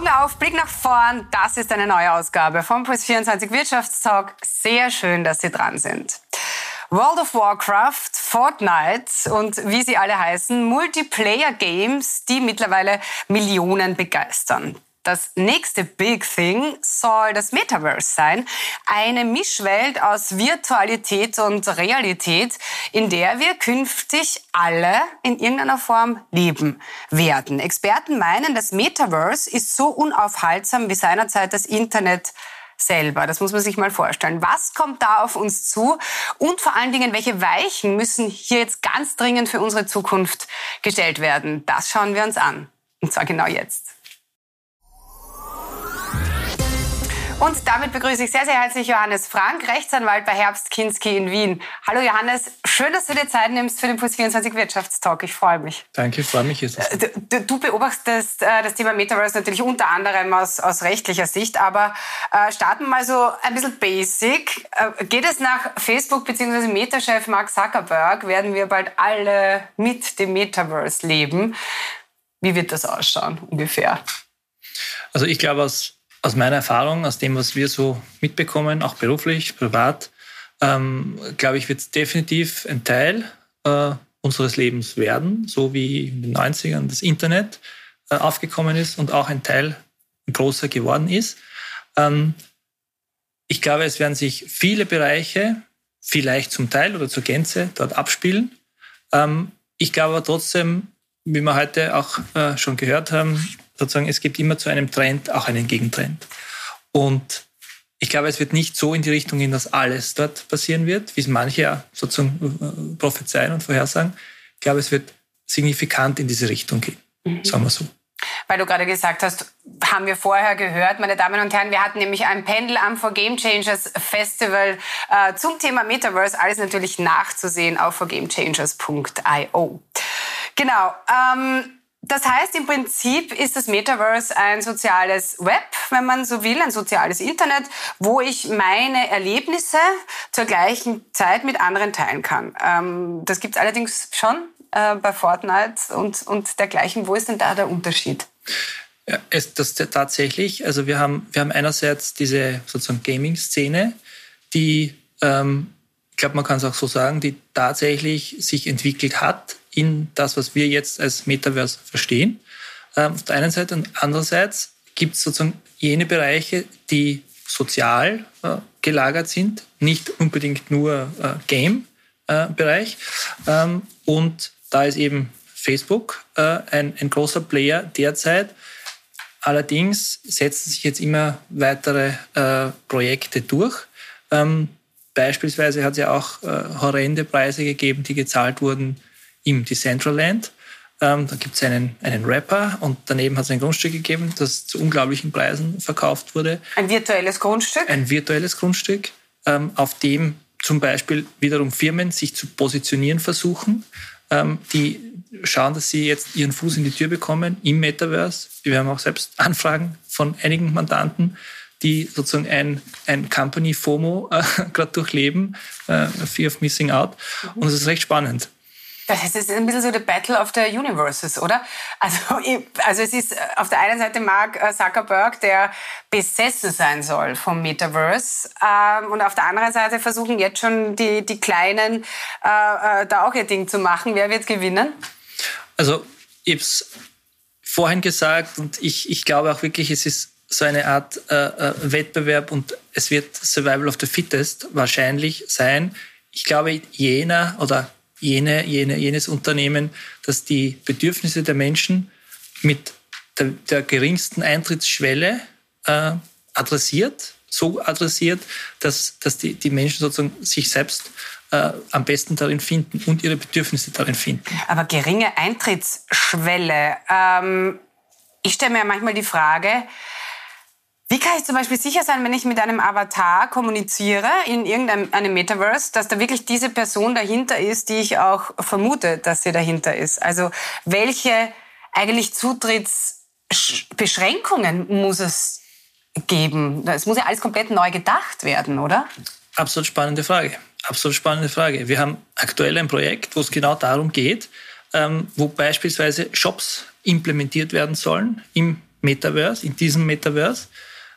Augen auf, Blick nach vorn. Das ist eine neue Ausgabe vom Puls24 Wirtschaftstalk. Sehr schön, dass Sie dran sind. World of Warcraft, Fortnite und wie sie alle heißen, Multiplayer-Games, die mittlerweile Millionen begeistern. Das nächste Big Thing soll das Metaverse sein. Eine Mischwelt aus Virtualität und Realität, in der wir künftig alle in irgendeiner Form leben werden. Experten meinen, das Metaverse ist so unaufhaltsam wie seinerzeit das Internet selber. Das muss man sich mal vorstellen. Was kommt da auf uns zu? Und vor allen Dingen, welche Weichen müssen hier jetzt ganz dringend für unsere Zukunft gestellt werden? Das schauen wir uns an. Und zwar genau jetzt. Und damit begrüße ich sehr, sehr herzlich Johannes Frank, Rechtsanwalt bei Herbst Kinski in Wien. Hallo Johannes, schön, dass du dir Zeit nimmst für den Puls 24 Wirtschaftstalk. Ich freue mich. Danke, freue mich. Ist äh, du, du, beobachtest äh, das Thema Metaverse natürlich unter anderem aus, aus rechtlicher Sicht, aber äh, starten wir mal so ein bisschen basic. Äh, geht es nach Facebook bzw. Meta-Chef Mark Zuckerberg, werden wir bald alle mit dem Metaverse leben. Wie wird das ausschauen ungefähr? Also ich glaube, aus aus meiner Erfahrung, aus dem, was wir so mitbekommen, auch beruflich, privat, ähm, glaube ich, wird es definitiv ein Teil äh, unseres Lebens werden, so wie in den 90ern das Internet äh, aufgekommen ist und auch ein Teil großer geworden ist. Ähm, ich glaube, es werden sich viele Bereiche vielleicht zum Teil oder zur Gänze dort abspielen. Ähm, ich glaube aber trotzdem, wie wir heute auch äh, schon gehört haben, sozusagen, es gibt immer zu einem Trend auch einen Gegentrend. Und ich glaube, es wird nicht so in die Richtung gehen, dass alles dort passieren wird, wie es manche sozusagen äh, prophezeien und vorhersagen. Ich glaube, es wird signifikant in diese Richtung gehen, mhm. sagen wir so. Weil du gerade gesagt hast, haben wir vorher gehört, meine Damen und Herren, wir hatten nämlich ein Pendel am For Game Changers Festival äh, zum Thema Metaverse. Alles natürlich nachzusehen auf forgamechangers.io. Genau. Ähm, das heißt, im Prinzip ist das Metaverse ein soziales Web, wenn man so will, ein soziales Internet, wo ich meine Erlebnisse zur gleichen Zeit mit anderen teilen kann. Ähm, das gibt es allerdings schon äh, bei Fortnite und, und dergleichen. Wo ist denn da der Unterschied? Ja, es, das tatsächlich. Also wir haben, wir haben einerseits diese sozusagen Gaming-Szene, die, ähm, ich glaube, man kann es auch so sagen, die tatsächlich sich entwickelt hat in das, was wir jetzt als Metaverse verstehen. Ähm, auf der einen Seite und andererseits gibt es sozusagen jene Bereiche, die sozial äh, gelagert sind, nicht unbedingt nur äh, Game-Bereich. Äh, ähm, und da ist eben Facebook ein, ein großer Player derzeit. Allerdings setzen sich jetzt immer weitere Projekte durch. Ähm, beispielsweise hat es ja auch horrende Preise gegeben, die gezahlt wurden im Decentraland. Ähm, da gibt es einen, einen Rapper und daneben hat es ein Grundstück gegeben, das zu unglaublichen Preisen verkauft wurde. Ein virtuelles Grundstück? Ein virtuelles Grundstück, ähm, auf dem zum Beispiel wiederum Firmen sich zu positionieren versuchen, ähm, die schauen, dass sie jetzt ihren Fuß in die Tür bekommen im Metaverse. Wir haben auch selbst Anfragen von einigen Mandanten, die sozusagen ein, ein Company FOMO äh, gerade durchleben, äh, Fear of Missing Out. Und es ist recht spannend. Das ist ein bisschen so the Battle of the Universes, oder? Also, also es ist auf der einen Seite Mark äh, Zuckerberg, der besessen sein soll vom Metaverse. Ähm, und auf der anderen Seite versuchen jetzt schon die, die Kleinen äh, äh da auch ihr Ding zu machen. Wer wird gewinnen? Also ich habe es vorhin gesagt und ich, ich glaube auch wirklich, es ist so eine Art äh, äh, Wettbewerb und es wird Survival of the Fittest wahrscheinlich sein. Ich glaube, jener oder jene, jene, jenes Unternehmen, das die Bedürfnisse der Menschen mit der, der geringsten Eintrittsschwelle äh, adressiert, so adressiert, dass, dass die, die Menschen sozusagen sich selbst äh, am besten darin finden und ihre Bedürfnisse darin finden. Aber geringe Eintrittsschwelle. Ähm, ich stelle mir manchmal die Frage, wie kann ich zum Beispiel sicher sein, wenn ich mit einem Avatar kommuniziere in irgendeinem Metaverse, dass da wirklich diese Person dahinter ist, die ich auch vermute, dass sie dahinter ist? Also welche eigentlich Zutrittsbeschränkungen muss es geben? Es muss ja alles komplett neu gedacht werden, oder? Absolut spannende Frage. Absolut spannende Frage. Wir haben aktuell ein Projekt, wo es genau darum geht, ähm, wo beispielsweise Shops implementiert werden sollen im Metaverse, in diesem Metaverse.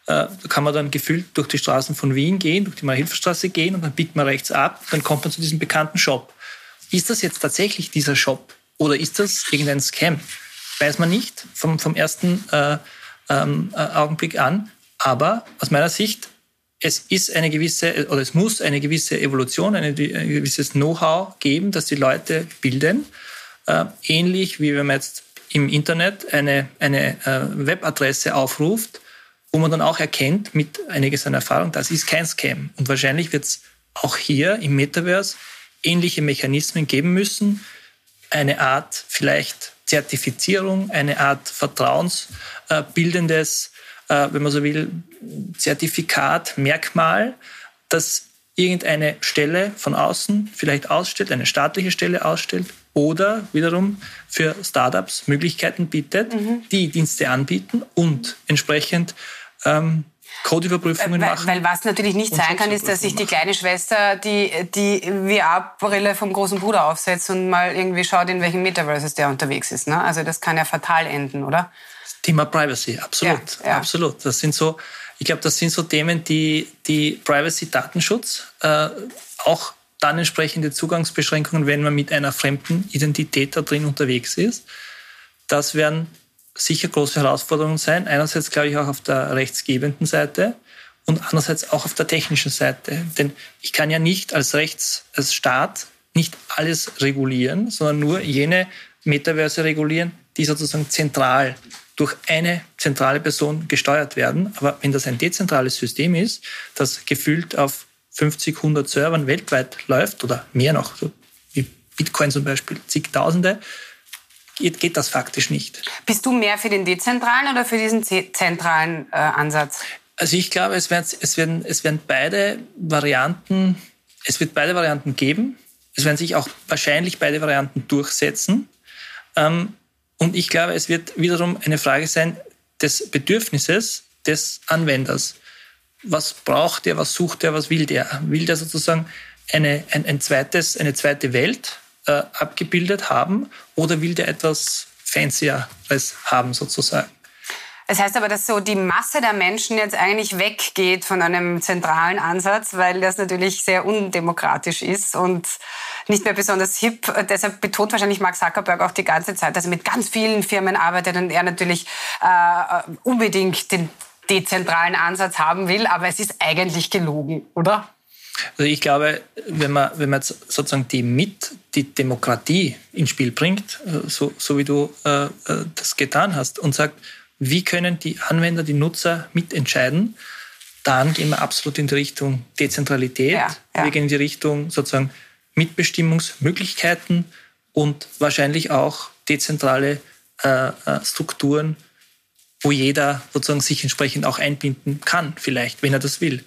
Äh, kann man dann gefühlt durch die Straßen von Wien gehen, durch die Marilferstraße gehen und dann biegt man rechts ab, dann kommt man zu diesem bekannten Shop. Ist das jetzt tatsächlich dieser Shop oder ist das irgendein Scam? Weiß man nicht vom, vom ersten äh, ähm, äh, Augenblick an. Aber aus meiner Sicht, es ist eine gewisse, oder es muss eine gewisse Evolution, ein gewisses Know-how geben, dass die Leute bilden. Äh, ähnlich wie wenn man jetzt im Internet eine, eine äh, Webadresse aufruft, wo man dann auch erkennt mit einiges seiner Erfahrung, das ist kein Scam. Und wahrscheinlich wird es auch hier im Metaverse ähnliche Mechanismen geben müssen. Eine Art vielleicht Zertifizierung, eine Art vertrauensbildendes, äh, wenn man so will, Zertifikat, Merkmal, das irgendeine Stelle von außen vielleicht ausstellt, eine staatliche Stelle ausstellt oder wiederum für Startups Möglichkeiten bietet, mhm. die Dienste anbieten und entsprechend ähm, Codeüberprüfungen weil, machen. Weil was natürlich nicht sein kann, ist, dass sich die kleine Schwester die, die VR-Brille vom großen Bruder aufsetzt und mal irgendwie schaut, in welchem Metaverse der unterwegs ist. Ne? Also das kann ja fatal enden, oder? Thema Privacy, absolut, ja, ja. absolut. Das sind so, ich glaube, das sind so Themen, die, die Privacy-Datenschutz äh, auch dann entsprechende Zugangsbeschränkungen, wenn man mit einer fremden Identität da drin unterwegs ist. Das werden sicher große Herausforderungen sein. Einerseits glaube ich auch auf der rechtsgebenden Seite und andererseits auch auf der technischen Seite. Denn ich kann ja nicht als Rechts, als Staat nicht alles regulieren, sondern nur jene Metaverse regulieren, die sozusagen zentral durch eine zentrale Person gesteuert werden. Aber wenn das ein dezentrales System ist, das gefühlt auf 50, 100 Servern weltweit läuft oder mehr noch, so wie Bitcoin zum Beispiel, zigtausende, geht, geht das faktisch nicht. Bist du mehr für den dezentralen oder für diesen zentralen äh, Ansatz? Also ich glaube, es werden, es, werden, es werden beide Varianten, es wird beide Varianten geben. Es werden sich auch wahrscheinlich beide Varianten durchsetzen. Ähm, und ich glaube, es wird wiederum eine Frage sein des Bedürfnisses des Anwenders. Was braucht er, was sucht er, was will der? Will der sozusagen eine, ein, ein zweites, eine zweite Welt, äh, abgebildet haben oder will der etwas Fancyeres haben sozusagen? Es das heißt aber, dass so die Masse der Menschen jetzt eigentlich weggeht von einem zentralen Ansatz, weil das natürlich sehr undemokratisch ist und nicht mehr besonders hip. Deshalb betont wahrscheinlich Mark Zuckerberg auch die ganze Zeit, dass er mit ganz vielen Firmen arbeitet und er natürlich äh, unbedingt den dezentralen Ansatz haben will. Aber es ist eigentlich gelogen, oder? Also ich glaube, wenn man, wenn man jetzt sozusagen die mit die Demokratie ins Spiel bringt, äh, so, so wie du äh, äh, das getan hast, und sagt, wie können die Anwender, die Nutzer mitentscheiden, dann gehen wir absolut in die Richtung Dezentralität. Ja, ja. Wir gehen in die Richtung sozusagen Mitbestimmungsmöglichkeiten und wahrscheinlich auch dezentrale äh, äh Strukturen, wo jeder sozusagen sich entsprechend auch einbinden kann, vielleicht, wenn er das will.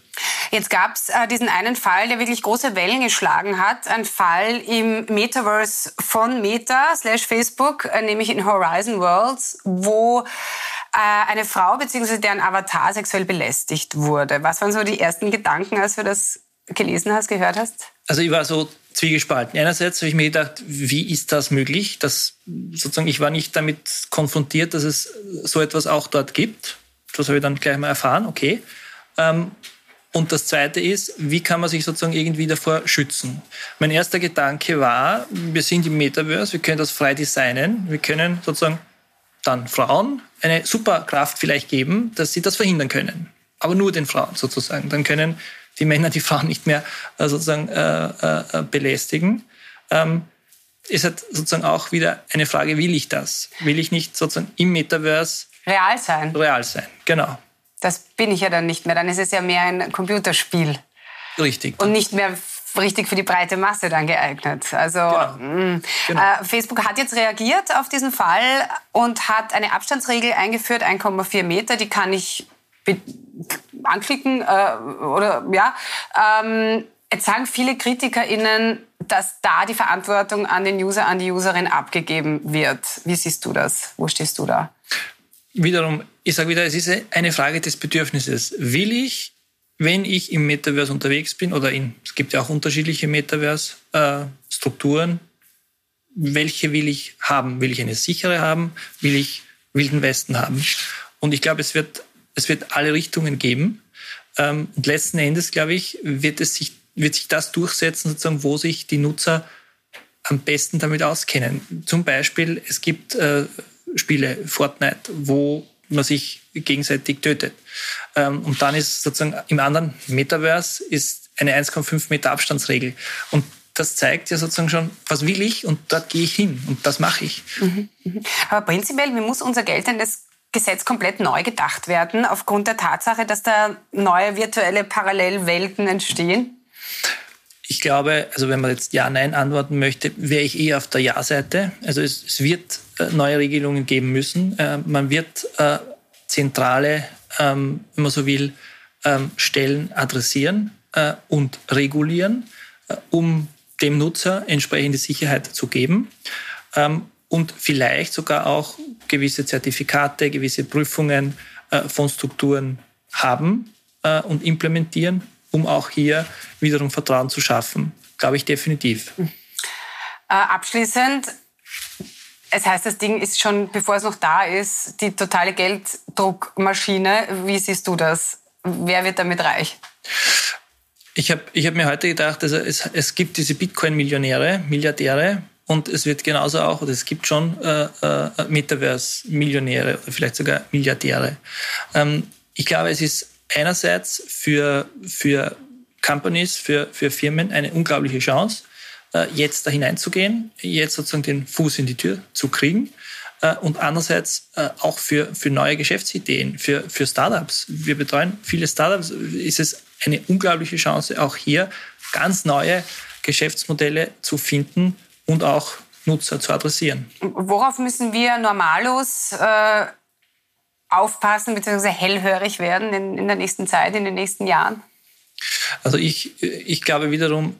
Jetzt gab es äh, diesen einen Fall, der wirklich große Wellen geschlagen hat. Ein Fall im Metaverse von Meta slash Facebook, äh, nämlich in Horizon Worlds, wo äh, eine Frau bzw. deren Avatar sexuell belästigt wurde. Was waren so die ersten Gedanken, als du das gelesen hast, gehört hast? Also ich war so zwiegespalten. Einerseits habe ich mir gedacht, wie ist das möglich? Dass sozusagen ich war nicht damit konfrontiert, dass es so etwas auch dort gibt. Das habe ich dann gleich mal erfahren. Okay. Ähm, und das Zweite ist, wie kann man sich sozusagen irgendwie davor schützen? Mein erster Gedanke war, wir sind im Metaverse, wir können das frei designen, wir können sozusagen dann Frauen eine Superkraft vielleicht geben, dass sie das verhindern können. Aber nur den Frauen sozusagen. Dann können die Männer die Frauen nicht mehr äh, sozusagen äh, äh, belästigen. Ähm, ist halt sozusagen auch wieder eine Frage, will ich das? Will ich nicht sozusagen im Metaverse real sein? Real sein, genau. Das bin ich ja dann nicht mehr. Dann ist es ja mehr ein Computerspiel. Richtig. Und nicht mehr richtig für die breite Masse dann geeignet. Also genau. Mm. genau. Äh, Facebook hat jetzt reagiert auf diesen Fall und hat eine Abstandsregel eingeführt, 1,4 Meter. Die kann ich anklicken äh, oder ja. Ähm, jetzt sagen viele KritikerInnen, dass da die Verantwortung an den User, an die Userin abgegeben wird. Wie siehst du das? Wo stehst du da? Wiederum, ich sage wieder, es ist eine Frage des Bedürfnisses. Will ich, wenn ich im Metaverse unterwegs bin, oder in, es gibt ja auch unterschiedliche Metaverse-Strukturen, welche will ich haben? Will ich eine sichere haben? Will ich Wilden Westen haben? und ich glaube, es wird, es wird alle Richtungen geben. Ähm, und letzten Endes, glaube ich, wird, es sich, wird sich das durchsetzen, sozusagen, wo sich die Nutzer am besten damit auskennen. Zum Beispiel, es gibt äh, Spiele, Fortnite, wo man sich gegenseitig tötet. Ähm, und dann ist sozusagen im anderen Metaverse ist eine 1,5 Meter Abstandsregel. Und das zeigt ja sozusagen schon, was will ich und dort gehe ich hin und das mache ich. Mhm, mhm. Aber prinzipiell, wie muss unser geltendes Gesetz komplett neu gedacht werden, aufgrund der Tatsache, dass da neue virtuelle Parallelwelten entstehen? Ich glaube, also wenn man jetzt Ja, Nein antworten möchte, wäre ich eher auf der Ja-Seite. Also es, es, wird äh, neue Regelungen geben müssen. Äh, man wird äh, zentrale, ähm, wenn man so will, ähm, Stellen adressieren und regulieren, um dem Nutzer entsprechende Sicherheit zu geben. Und vielleicht sogar auch gewisse Zertifikate, gewisse Prüfungen äh, von Strukturen haben äh, und implementieren, um auch hier wiederum Vertrauen zu schaffen. Glaube ich definitiv. Äh, abschließend, es heißt, das Ding ist schon, bevor es noch da ist, die totale Gelddruckmaschine. Wie siehst du das? Wer wird damit reich? Ich habe ich hab mir heute gedacht, also es, es gibt diese Bitcoin-Millionäre, Milliardäre, und es wird genauso auch, oder es gibt schon äh, äh, Metaverse-Millionäre oder vielleicht sogar Milliardäre. Ähm, ich glaube, es ist einerseits für, für Companies, für, für Firmen eine unglaubliche Chance, äh, jetzt da hineinzugehen, jetzt sozusagen den Fuß in die Tür zu kriegen. Äh, und andererseits äh, auch für, für neue Geschäftsideen, für, für Startups. Wir betreuen viele Startups. Ist es eine unglaubliche Chance, auch hier ganz neue Geschäftsmodelle zu finden, und auch Nutzer zu adressieren. Worauf müssen wir normalos äh, aufpassen bzw. hellhörig werden in, in der nächsten Zeit, in den nächsten Jahren? Also ich, ich glaube wiederum,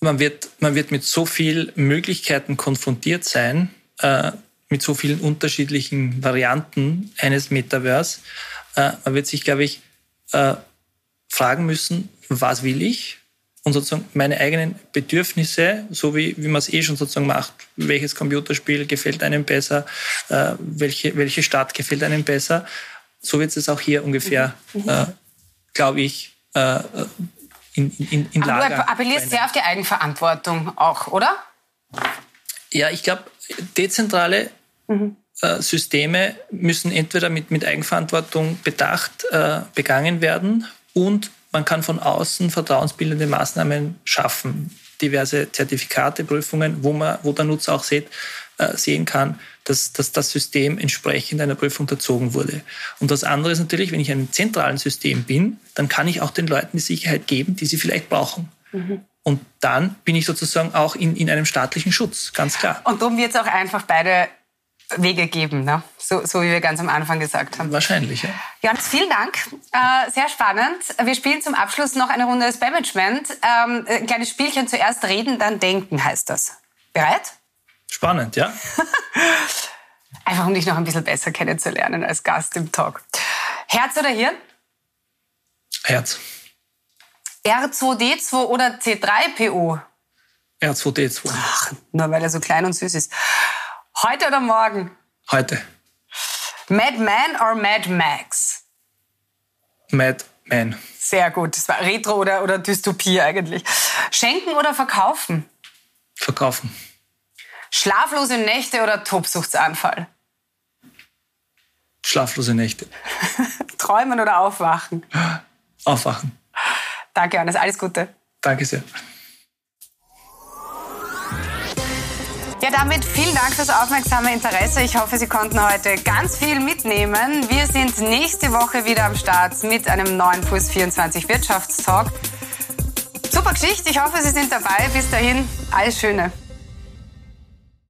man wird, man wird mit so vielen Möglichkeiten konfrontiert sein, äh, mit so vielen unterschiedlichen Varianten eines Metaverse. Äh, man wird sich, glaube ich, äh, fragen müssen, was will ich? Und sozusagen meine eigenen Bedürfnisse, so wie, wie man es eh schon sozusagen macht, welches Computerspiel gefällt einem besser, äh, welche, welche Stadt gefällt einem besser, so wird es auch hier ungefähr, mhm. äh, glaube ich, äh, in, in, in Lager. Aber du appellierst sehr auf die Eigenverantwortung auch, oder? Ja, ich glaube, dezentrale mhm. äh, Systeme müssen entweder mit, mit Eigenverantwortung bedacht äh, begangen werden und man kann von außen vertrauensbildende Maßnahmen schaffen, diverse Zertifikate, Prüfungen, wo, man, wo der Nutzer auch sieht, äh, sehen kann, dass, dass das System entsprechend einer Prüfung unterzogen wurde. Und das andere ist natürlich, wenn ich in einem zentralen System bin, dann kann ich auch den Leuten die Sicherheit geben, die sie vielleicht brauchen. Mhm. Und dann bin ich sozusagen auch in, in einem staatlichen Schutz, ganz klar. Und darum wird es auch einfach beide Wege geben, ne? so, so wie wir ganz am Anfang gesagt haben. Wahrscheinlich, ja. Johannes, vielen Dank. Äh, sehr spannend. Wir spielen zum Abschluss noch eine Runde des Management. Ähm, ein kleines Spielchen zuerst reden, dann denken heißt das. Bereit? Spannend, ja. Einfach um dich noch ein bisschen besser kennenzulernen als Gast im Talk. Herz oder Hirn? Herz. R2D2 oder C3PO? R2D2. Ach, nur weil er so klein und süß ist. Heute oder morgen? Heute. Mad Man or Mad Max? Mad Man. Sehr gut. Das war Retro oder, oder Dystopie eigentlich. Schenken oder verkaufen? Verkaufen. Schlaflose Nächte oder Tobsuchtsanfall? Schlaflose Nächte. Träumen oder aufwachen? Aufwachen. Danke, Johannes. Alles Gute. Danke sehr. Damit vielen Dank fürs aufmerksame Interesse. Ich hoffe, Sie konnten heute ganz viel mitnehmen. Wir sind nächste Woche wieder am Start mit einem neuen Puls 24 Wirtschaftstalk. Super Geschichte. Ich hoffe, Sie sind dabei. Bis dahin, alles Schöne.